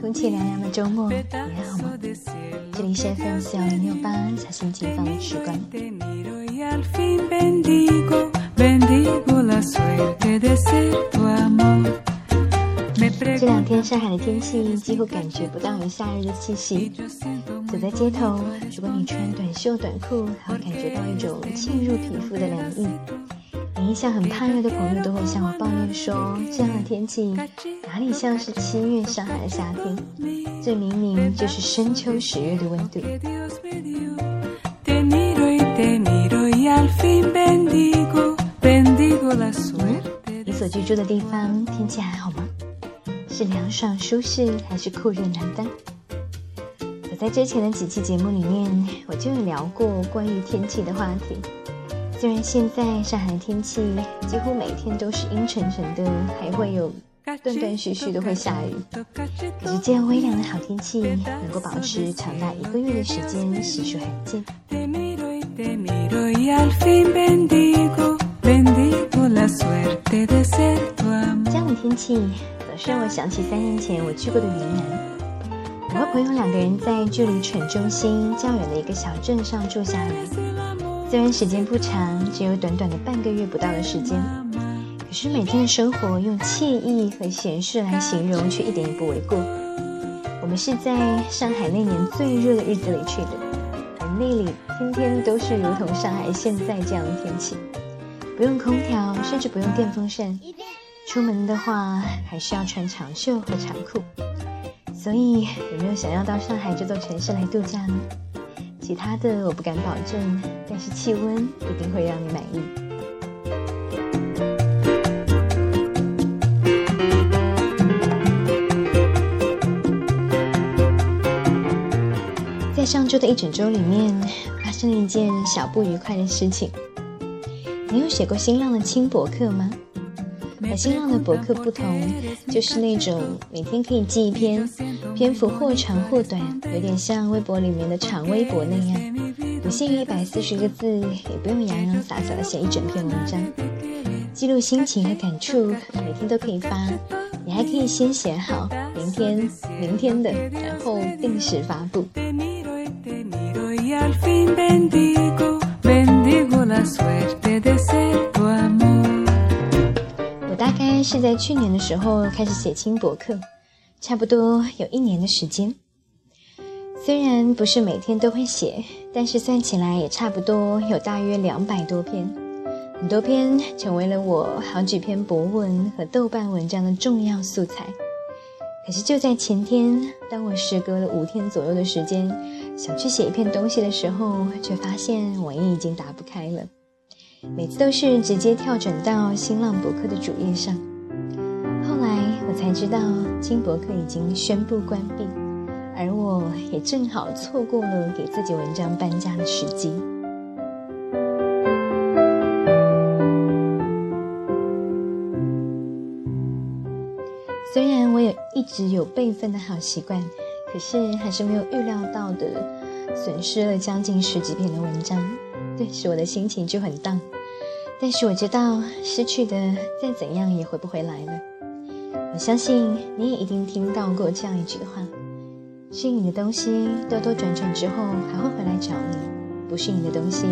空气凉凉的周末，你还好吗？这里是 FM 四幺零六八，小心情放的时光。这两天上海的天气几乎感觉不到有夏日的气息。走在街头，如果你穿短袖短裤，还会感觉到一种沁入皮肤的凉意。连一向很怕热的朋友都会向我抱怨说，这样的天气哪里像是七月上海的夏天？这明明就是深秋十月的温度。你所居住的地方天气还好吗？是凉爽舒适，还是酷热难当？我在之前的几期节目里面，我就有聊过关于天气的话题。虽然现在上海的天气几乎每天都是阴沉沉的，还会有断断续续的会下雨，可是这样微凉的好天气能够保持长达一个月的时间，实属罕见。这样的天气总。是让我想起三年前我去过的云南。我和朋友两个人在距离城中心较远的一个小镇上住下来。虽然时间不长，只有短短的半个月不到的时间，可是每天的生活用惬意和闲适来形容，却一点也不为过。我们是在上海那年最热的日子里去的，而那里天天都是如同上海现在这样的天气，不用空调，甚至不用电风扇。出门的话，还需要穿长袖和长裤。所以，有没有想要到上海这座城市来度假呢？其他的我不敢保证，但是气温一定会让你满意。在上周的一整周里面，发生了一件小不愉快的事情。你有写过新浪的轻博客吗？和新浪的博客不同，就是那种每天可以记一篇，篇幅或长或短，有点像微博里面的长微博那样，不限于一百四十个字，也不用洋洋洒洒的写一整篇文章，记录心情和感触，每天都可以发。你还可以先写好明天明天的，然后定时发布。是在去年的时候开始写轻博客，差不多有一年的时间。虽然不是每天都会写，但是算起来也差不多有大约两百多篇，很多篇成为了我好几篇博文和豆瓣文章的重要素材。可是就在前天，当我时隔了五天左右的时间想去写一篇东西的时候，却发现网页已经打不开了，每次都是直接跳转到新浪博客的主页上。知道金博客已经宣布关闭，而我也正好错过了给自己文章搬家的时机。虽然我有一直有备份的好习惯，可是还是没有预料到的损失了将近十几篇的文章，顿时我的心情就很荡。但是我知道失去的再怎样也回不回来了。我相信你也一定听到过这样一句话：是你的东西兜兜转转之后还会回来找你；不是你的东西，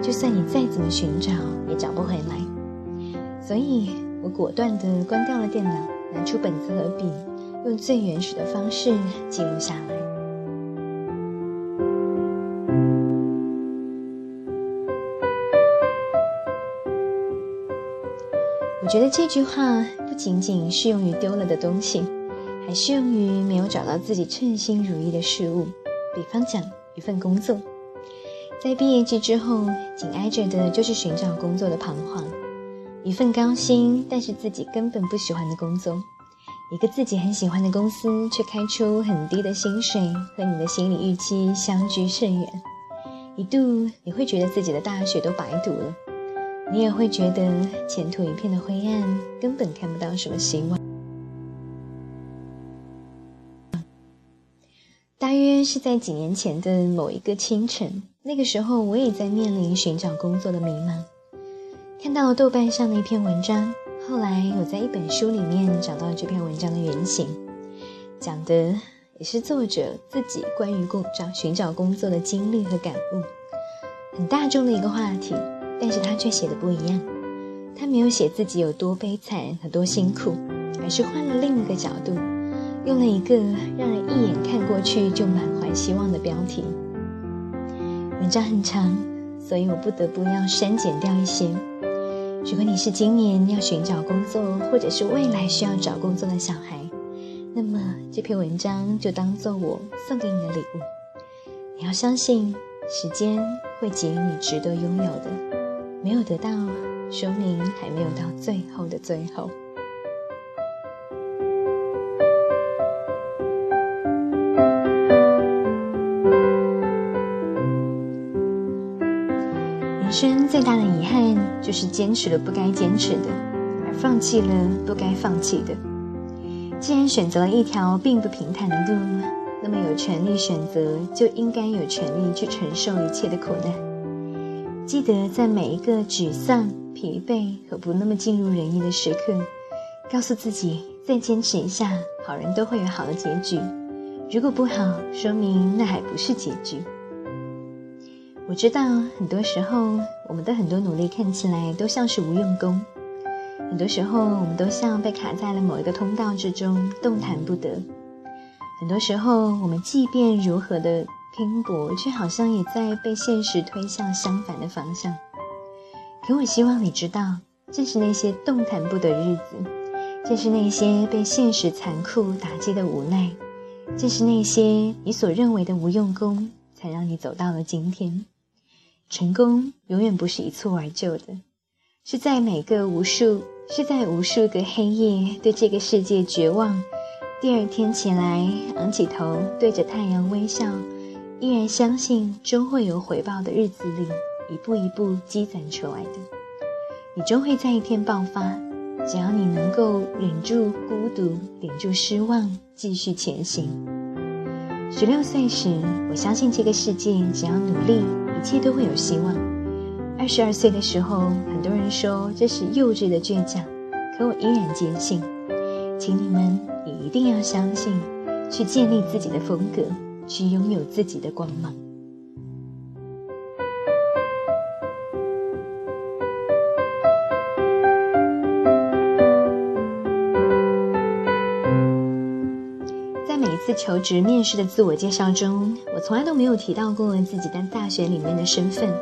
就算你再怎么寻找也找不回来。所以我果断地关掉了电脑，拿出本子和笔，用最原始的方式记录下来。我觉得这句话。仅仅适用于丢了的东西，还适用于没有找到自己称心如意的事物。比方讲，一份工作，在毕业季之后，紧挨着的就是寻找工作的彷徨。一份高薪但是自己根本不喜欢的工作，一个自己很喜欢的公司却开出很低的薪水，和你的心理预期相距甚远。一度你会觉得自己的大学都白读了。你也会觉得前途一片的灰暗，根本看不到什么希望。大约是在几年前的某一个清晨，那个时候我也在面临寻找工作的迷茫。看到了豆瓣上的一篇文章，后来我在一本书里面找到这篇文章的原型，讲的也是作者自己关于工找寻找工作的经历和感悟，很大众的一个话题，但是他却写的不一样。他没有写自己有多悲惨和多辛苦，而是换了另一个角度，用了一个让人一眼看过去就满怀希望的标题。文章很长，所以我不得不要删减掉一些。如果你是今年要寻找工作，或者是未来需要找工作的小孩，那么这篇文章就当做我送给你的礼物。你要相信，时间会给予你值得拥有的，没有得到。说明还没有到最后的最后。人生最大的遗憾，就是坚持了不该坚持的，而放弃了不该放弃的。既然选择了一条并不平坦的路，那么有权利选择，就应该有权利去承受一切的苦难。记得在每一个沮丧。疲惫和不那么尽如人意的时刻，告诉自己再坚持一下，好人都会有好的结局。如果不好，说明那还不是结局。我知道很多时候，我们的很多努力看起来都像是无用功，很多时候我们都像被卡在了某一个通道之中，动弹不得。很多时候，我们即便如何的拼搏，却好像也在被现实推向相反的方向。可我希望你知道，正是那些动弹不得日子，正是那些被现实残酷打击的无奈，正是那些你所认为的无用功，才让你走到了今天。成功永远不是一蹴而就的，是在每个无数，是在无数个黑夜对这个世界绝望，第二天起来昂起头对着太阳微笑，依然相信终会有回报的日子里。一步一步积攒出来的，你终会在一天爆发。只要你能够忍住孤独，忍住失望，继续前行。十六岁时，我相信这个世界只要努力，一切都会有希望。二十二岁的时候，很多人说这是幼稚的倔强，可我依然坚信。请你们也一定要相信，去建立自己的风格，去拥有自己的光芒。在每一次求职面试的自我介绍中，我从来都没有提到过自己在大学里面的身份：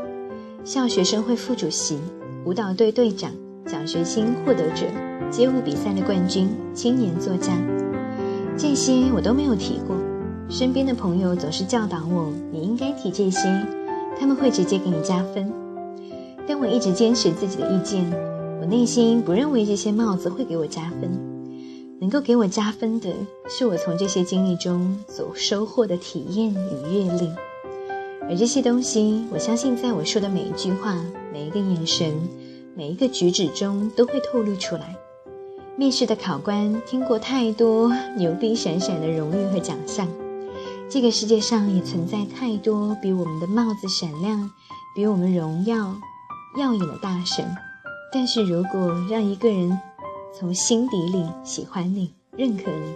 校学生会副主席、舞蹈队队长、奖学金获得者、街舞比赛的冠军、青年作家。这些我都没有提过。身边的朋友总是教导我：“你应该提这些，他们会直接给你加分。”但我一直坚持自己的意见，我内心不认为这些帽子会给我加分。能够给我加分的，是我从这些经历中所收获的体验与阅历，而这些东西，我相信在我说的每一句话、每一个眼神、每一个举止中都会透露出来。面试的考官听过太多牛逼闪闪的荣誉和奖项，这个世界上也存在太多比我们的帽子闪亮、比我们荣耀耀眼的大神，但是如果让一个人，从心底里喜欢你、认可你，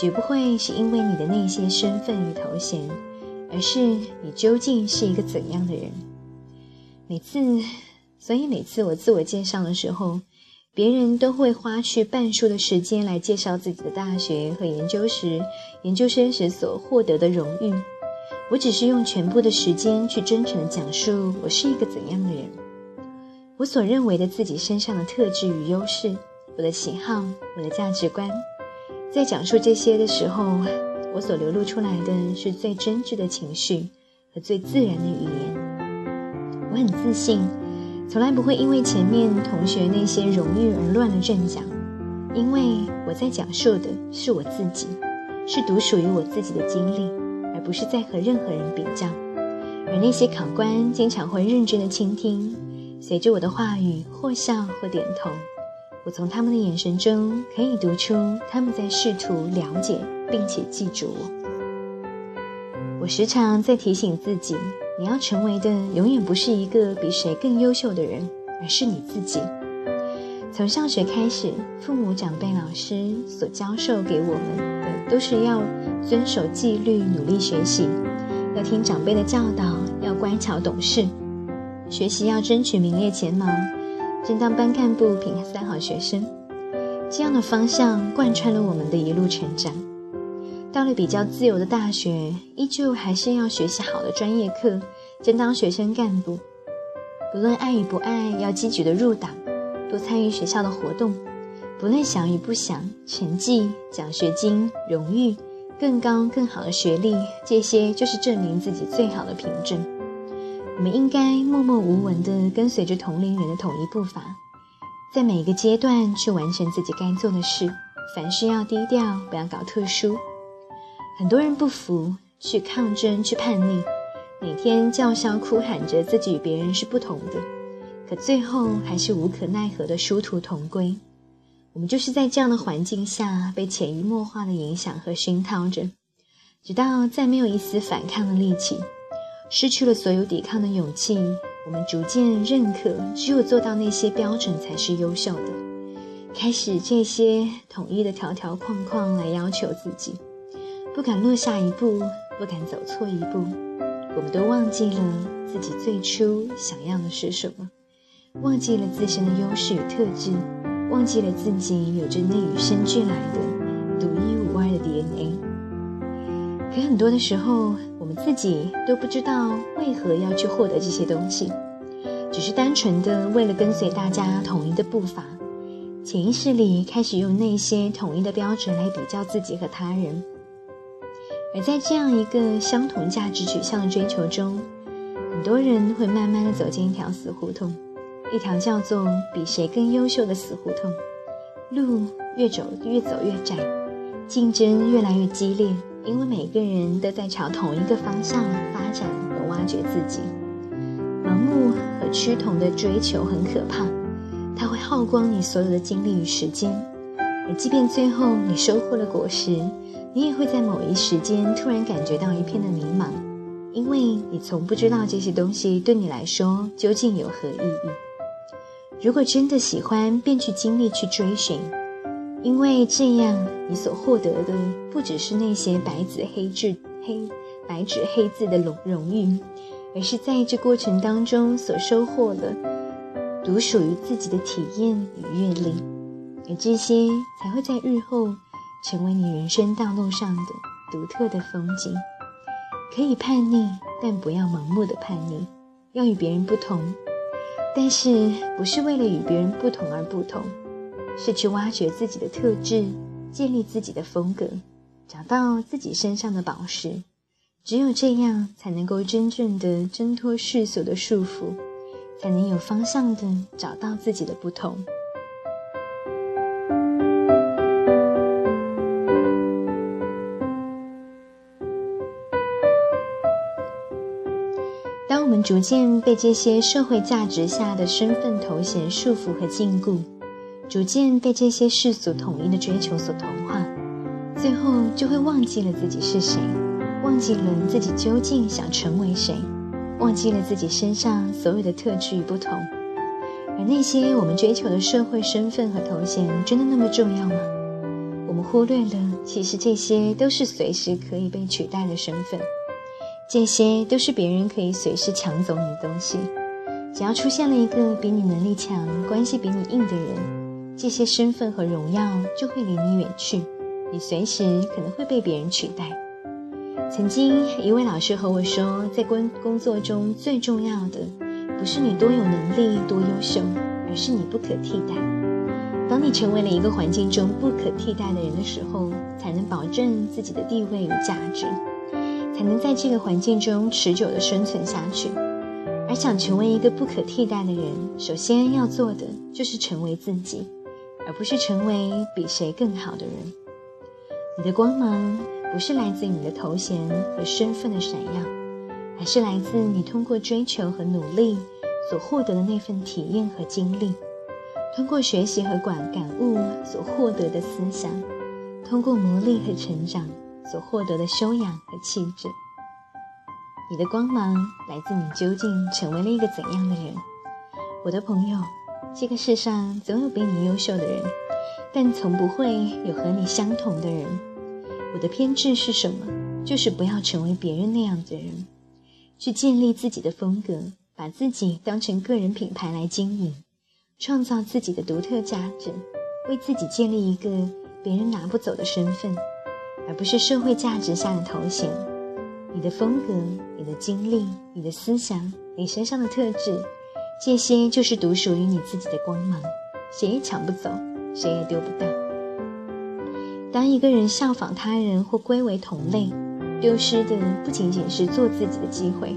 绝不会是因为你的那些身份与头衔，而是你究竟是一个怎样的人。每次，所以每次我自我介绍的时候，别人都会花去半数的时间来介绍自己的大学和研究时、研究生时所获得的荣誉。我只是用全部的时间去真诚的讲述我是一个怎样的人，我所认为的自己身上的特质与优势。我的喜好，我的价值观，在讲述这些的时候，我所流露出来的是最真挚的情绪和最自然的语言。我很自信，从来不会因为前面同学那些荣誉而乱了阵脚，因为我在讲述的是我自己，是独属于我自己的经历，而不是在和任何人比较。而那些考官经常会认真的倾听，随着我的话语或笑或点头。我从他们的眼神中可以读出他们在试图了解并且记住我。我时常在提醒自己，你要成为的永远不是一个比谁更优秀的人，而是你自己。从上学开始，父母、长辈、老师所教授给我们的，都是要遵守纪律、努力学习，要听长辈的教导，要乖巧懂事，学习要争取名列前茅，争当班干部、评三好学生。这样的方向贯穿了我们的一路成长。到了比较自由的大学，依旧还是要学习好的专业课，争当学生干部。不论爱与不爱，要积极的入党，多参与学校的活动。不论想与不想，成绩、奖学金、荣誉、更高更好的学历，这些就是证明自己最好的凭证。我们应该默默无闻地跟随着同龄人的统一步伐。在每一个阶段去完成自己该做的事，凡事要低调，不要搞特殊。很多人不服，去抗争，去叛逆，每天叫嚣哭喊着自己与别人是不同的，可最后还是无可奈何的殊途同归。我们就是在这样的环境下被潜移默化的影响和熏陶着，直到再没有一丝反抗的力气，失去了所有抵抗的勇气。我们逐渐认可，只有做到那些标准才是优秀的。开始这些统一的条条框框来要求自己，不敢落下一步，不敢走错一步。我们都忘记了自己最初想要的是什么，忘记了自身的优势与特质，忘记了自己有着那与生俱来的独一无二的 DNA。可很多的时候，我们自己都不知道为何要去获得这些东西，只是单纯的为了跟随大家统一的步伐，潜意识里开始用那些统一的标准来比较自己和他人。而在这样一个相同价值取向的追求中，很多人会慢慢的走进一条死胡同，一条叫做比谁更优秀的死胡同，路越走越走越窄，竞争越来越激烈。因为每个人都在朝同一个方向发展和挖掘自己，盲目和趋同的追求很可怕，它会耗光你所有的精力与时间。而即便最后你收获了果实，你也会在某一时间突然感觉到一片的迷茫，因为你从不知道这些东西对你来说究竟有何意义。如果真的喜欢，便去经历，去追寻。因为这样，你所获得的不只是那些白纸黑字、黑白纸黑字的荣荣誉，而是在这过程当中所收获的独属于自己的体验与阅历，而这些才会在日后成为你人生道路上的独特的风景。可以叛逆，但不要盲目的叛逆，要与别人不同，但是不是为了与别人不同而不同。是去挖掘自己的特质，建立自己的风格，找到自己身上的宝石。只有这样，才能够真正的挣脱世俗的束缚，才能有方向的找到自己的不同。当我们逐渐被这些社会价值下的身份头衔束缚和禁锢，逐渐被这些世俗统一的追求所同化，最后就会忘记了自己是谁，忘记了自己究竟想成为谁，忘记了自己身上所有的特质与不同。而那些我们追求的社会身份和头衔，真的那么重要吗？我们忽略了，其实这些都是随时可以被取代的身份，这些都是别人可以随时抢走你的东西。只要出现了一个比你能力强、关系比你硬的人。这些身份和荣耀就会离你远去，你随时可能会被别人取代。曾经一位老师和我说，在工工作中最重要的不是你多有能力、多优秀，而是你不可替代。当你成为了一个环境中不可替代的人的时候，才能保证自己的地位与价值，才能在这个环境中持久的生存下去。而想成为一个不可替代的人，首先要做的就是成为自己。而不是成为比谁更好的人。你的光芒不是来自你的头衔和身份的闪耀，而是来自你通过追求和努力所获得的那份体验和经历，通过学习和感感悟所获得的思想，通过磨砺和成长所获得的修养和气质。你的光芒来自你究竟成为了一个怎样的人，我的朋友。这个世上总有比你优秀的人，但从不会有和你相同的人。我的偏执是什么？就是不要成为别人那样的人，去建立自己的风格，把自己当成个人品牌来经营，创造自己的独特价值，为自己建立一个别人拿不走的身份，而不是社会价值下的头衔。你的风格、你的经历、你的思想、你身上的特质，这些就是独属于你自己的光芒，谁也抢不走，谁也丢不掉。当一个人效仿他人或归为同类，丢失的不仅仅是做自己的机会，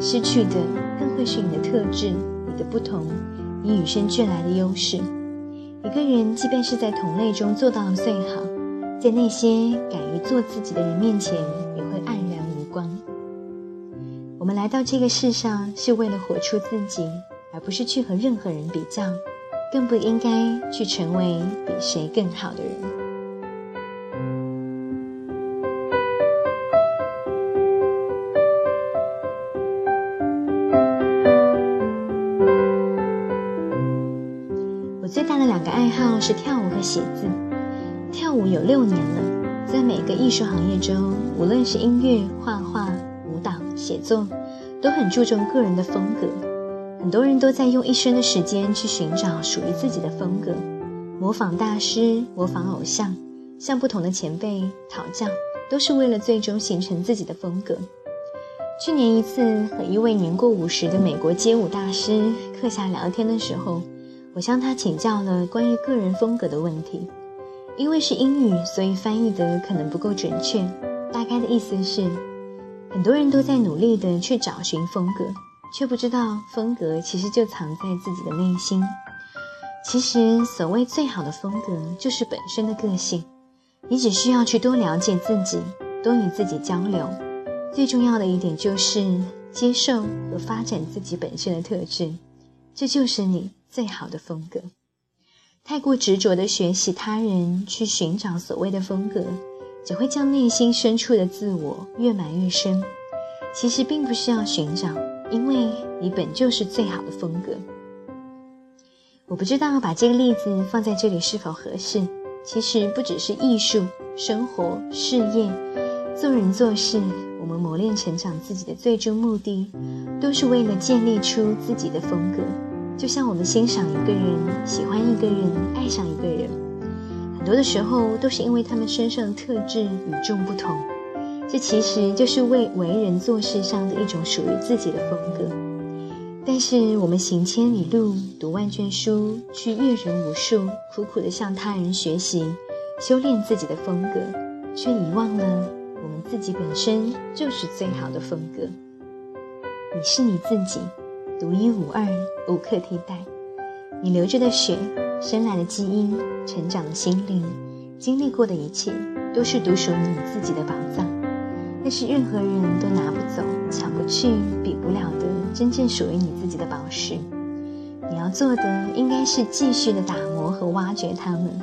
失去的更会是你的特质、你的不同、你与生俱来的优势。一个人即便是在同类中做到了最好，在那些敢于做自己的人面前，也会黯然无光。我们来到这个世上是为了活出自己，而不是去和任何人比较，更不应该去成为比谁更好的人。我最大的两个爱好是跳舞和写字。跳舞有六年了，在每个艺术行业中，无论是音乐、画画、舞蹈、写作，都很注重个人的风格。很多人都在用一生的时间去寻找属于自己的风格，模仿大师，模仿偶像，向不同的前辈讨教，都是为了最终形成自己的风格。去年一次和一位年过五十的美国街舞大师课下聊天的时候。我向他请教了关于个人风格的问题，因为是英语，所以翻译的可能不够准确。大概的意思是，很多人都在努力的去找寻风格，却不知道风格其实就藏在自己的内心。其实，所谓最好的风格，就是本身的个性。你只需要去多了解自己，多与自己交流。最重要的一点就是接受和发展自己本身的特质，这就是你。最好的风格，太过执着的学习他人，去寻找所谓的风格，只会将内心深处的自我越埋越深。其实并不需要寻找，因为你本就是最好的风格。我不知道把这个例子放在这里是否合适。其实不只是艺术、生活、事业、做人做事，我们磨练成长自己的最终目的，都是为了建立出自己的风格。就像我们欣赏一个人、喜欢一个人、爱上一个人，很多的时候都是因为他们身上的特质与众不同。这其实就是为为人做事上的一种属于自己的风格。但是我们行千里路、读万卷书、去阅人无数，苦苦的向他人学习、修炼自己的风格，却遗忘了我们自己本身就是最好的风格。你是你自己。独一无二，无可替代。你流着的血，生来的基因，成长的心灵，经历过的一切，都是独属于你自己的宝藏。那是任何人都拿不走、抢不去、比不了的真正属于你自己的宝石。你要做的，应该是继续的打磨和挖掘它们，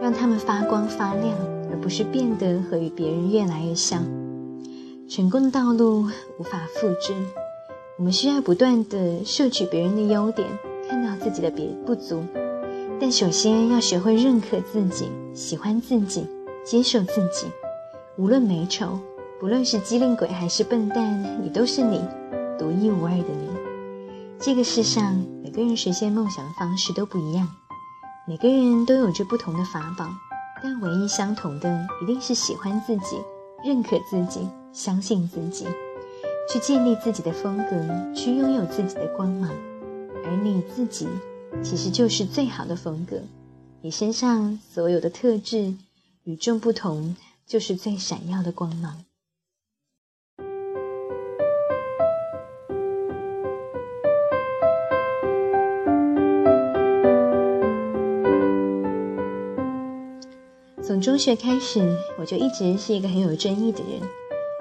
让它们发光发亮，而不是变得和与别人越来越像。成功的道路无法复制。我们需要不断的摄取别人的优点，看到自己的别不足，但首先要学会认可自己，喜欢自己，接受自己。无论美丑，不论是机灵鬼还是笨蛋，你都是你，独一无二的你。这个世上每个人实现梦想的方式都不一样，每个人都有着不同的法宝，但唯一相同的一定是喜欢自己，认可自己，相信自己。去建立自己的风格，去拥有自己的光芒，而你自己其实就是最好的风格。你身上所有的特质与众不同，就是最闪耀的光芒。从中学开始，我就一直是一个很有争议的人。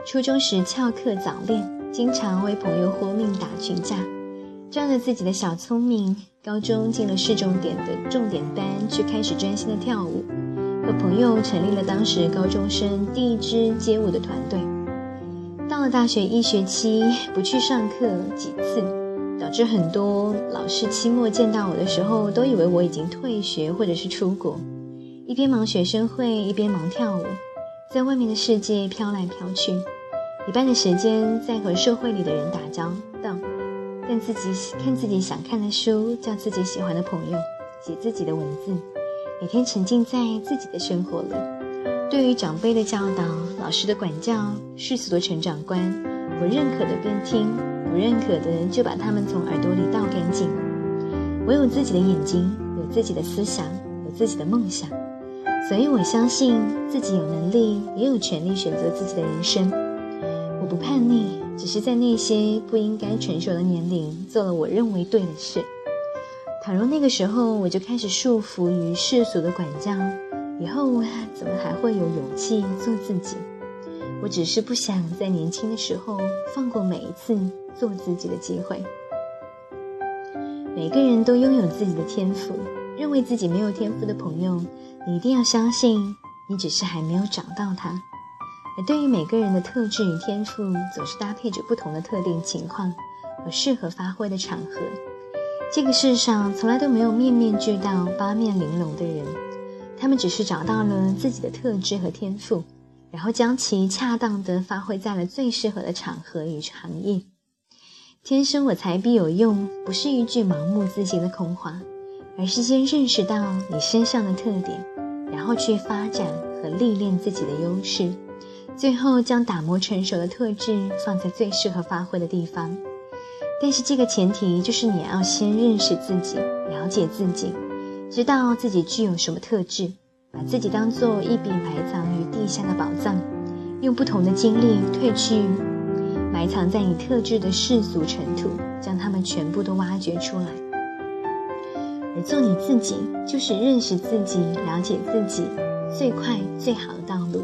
初中时翘课早恋。经常为朋友豁命打群架，仗着自己的小聪明，高中进了市重点的重点班，却开始专心的跳舞，和朋友成立了当时高中生第一支街舞的团队。到了大学一学期，不去上课几次，导致很多老师期末见到我的时候，都以为我已经退学或者是出国，一边忙学生会，一边忙跳舞，在外面的世界飘来飘去，一半的时间在和社会里的人打交道，看自己看自己想看的书，叫自己喜欢的朋友，写自己的文字，每天沉浸在自己的生活里。对于长辈的教导、老师的管教、世俗的成长观，我认可的便听，不认可的就把他们从耳朵里倒干净。我有自己的眼睛，有自己的思想，有自己的梦想，所以我相信自己有能力，也有权利选择自己的人生。不叛逆，只是在那些不应该成熟的年龄做了我认为对的事。倘若那个时候我就开始束缚于世俗的管教。以后怎么还会有勇气做自己？我只是不想在年轻的时候放过每一次做自己的机会。每个人都拥有自己的天赋，认为自己没有天赋的朋友，你一定要相信，你只是还没有找到它。而对于每个人的特质与天赋，总是搭配着不同的特定情况和适合发挥的场合。这个世上从来都没有面面俱到、八面玲珑的人。他们只是找到了自己的特质和天赋，然后将其恰当的发挥在了最适合的场合与行业。天生我材必有用，不是一句盲目自信的空话，而是先认识到你身上的特点，然后去发展和历练自己的优势，最后将打磨成熟的特质放在最适合发挥的地方。但是这个前提就是你要先认识自己，了解自己。知道自己具有什么特质，把自己当做一笔埋藏于地下的宝藏，用不同的经历褪去埋藏在你特质的世俗尘土，将它们全部都挖掘出来。而做你自己，就是认识自己、了解自己最快最好的道路。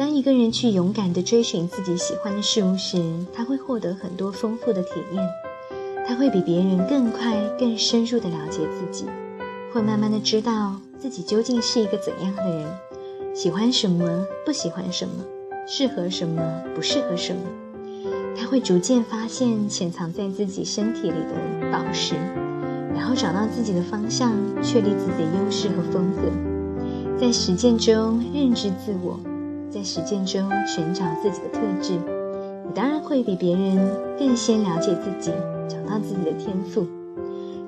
当一个人去勇敢地追寻自己喜欢的事物时，他会获得很多丰富的体验，他会比别人更快、更深入地了解自己。会慢慢的知道自己究竟是一个怎样的人，喜欢什么，不喜欢什么，适合什么，不适合什么。他会逐渐发现潜藏在自己身体里的宝石，然后找到自己的方向，确立自己的优势和风格，在实践中认知自我，在实践中寻找自己的特质。你当然会比别人更先了解自己，找到自己的天赋。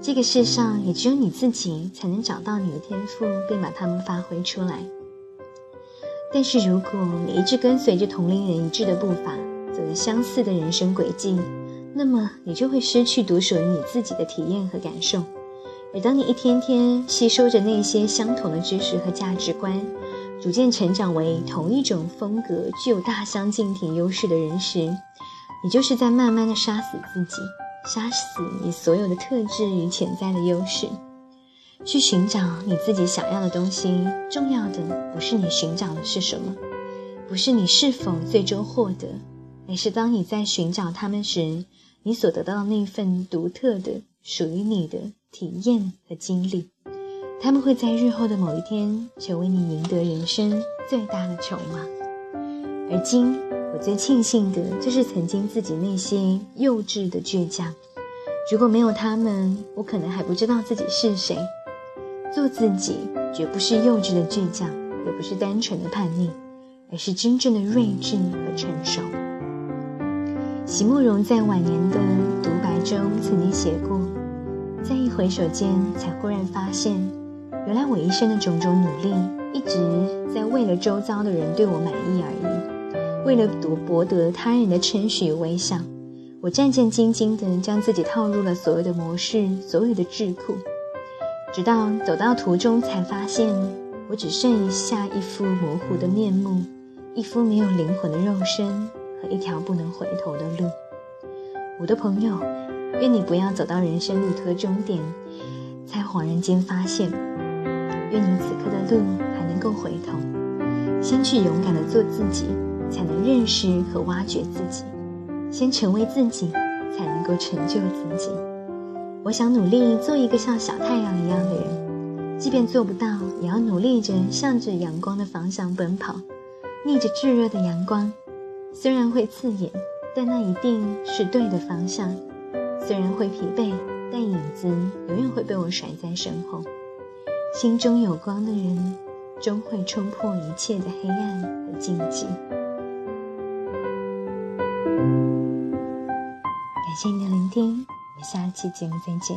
这个世上也只有你自己才能找到你的天赋，并把它们发挥出来。但是，如果你一直跟随着同龄人一致的步伐，走着相似的人生轨迹，那么你就会失去独属于你自己的体验和感受。而当你一天天吸收着那些相同的知识和价值观，逐渐成长为同一种风格、具有大相径庭优势的人时，你就是在慢慢的杀死自己。杀死你所有的特质与潜在的优势，去寻找你自己想要的东西。重要的不是你寻找的是什么，不是你是否最终获得，而是当你在寻找他们时，你所得到的那份独特的、属于你的体验和经历。他们会在日后的某一天，成为你赢得人生最大的筹码。而今。我最庆幸的就是曾经自己那些幼稚的倔强，如果没有他们，我可能还不知道自己是谁。做自己绝不是幼稚的倔强，也不是单纯的叛逆，而是真正的睿智和成熟。席慕容在晚年的独白中曾经写过：“在一回首间，才忽然发现，原来我一生的种种努力，一直在为了周遭的人对我满意而已。”为了夺博得他人的称许与微笑，我战战兢兢地将自己套入了所有的模式、所有的智库，直到走到途中，才发现我只剩下一副模糊的面目，一副没有灵魂的肉身和一条不能回头的路。我的朋友，愿你不要走到人生路途的终点，才恍然间发现，愿你此刻的路还能够回头，先去勇敢地做自己。才能认识和挖掘自己，先成为自己，才能够成就自己。我想努力做一个像小太阳一样的人，即便做不到，也要努力着向着阳光的方向奔跑，逆着炙热的阳光。虽然会刺眼，但那一定是对的方向。虽然会疲惫，但影子永远会被我甩在身后。心中有光的人，终会冲破一切的黑暗和禁忌。感谢你的聆听，我们下期节目再见。